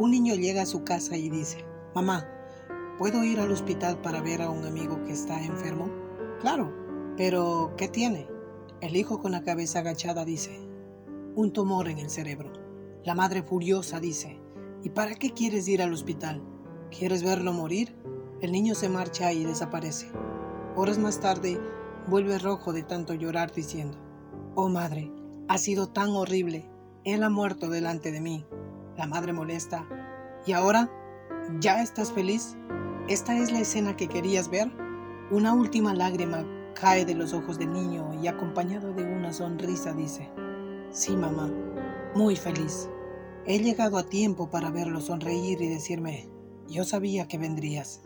Un niño llega a su casa y dice, Mamá, ¿puedo ir al hospital para ver a un amigo que está enfermo? Claro, pero ¿qué tiene? El hijo con la cabeza agachada dice, un tumor en el cerebro. La madre furiosa dice, ¿y para qué quieres ir al hospital? ¿Quieres verlo morir? El niño se marcha y desaparece. Horas más tarde, vuelve rojo de tanto llorar diciendo, Oh madre, ha sido tan horrible. Él ha muerto delante de mí. La madre molesta. ¿Y ahora? ¿Ya estás feliz? ¿Esta es la escena que querías ver? Una última lágrima cae de los ojos del niño y acompañado de una sonrisa dice, Sí, mamá, muy feliz. He llegado a tiempo para verlo sonreír y decirme, yo sabía que vendrías.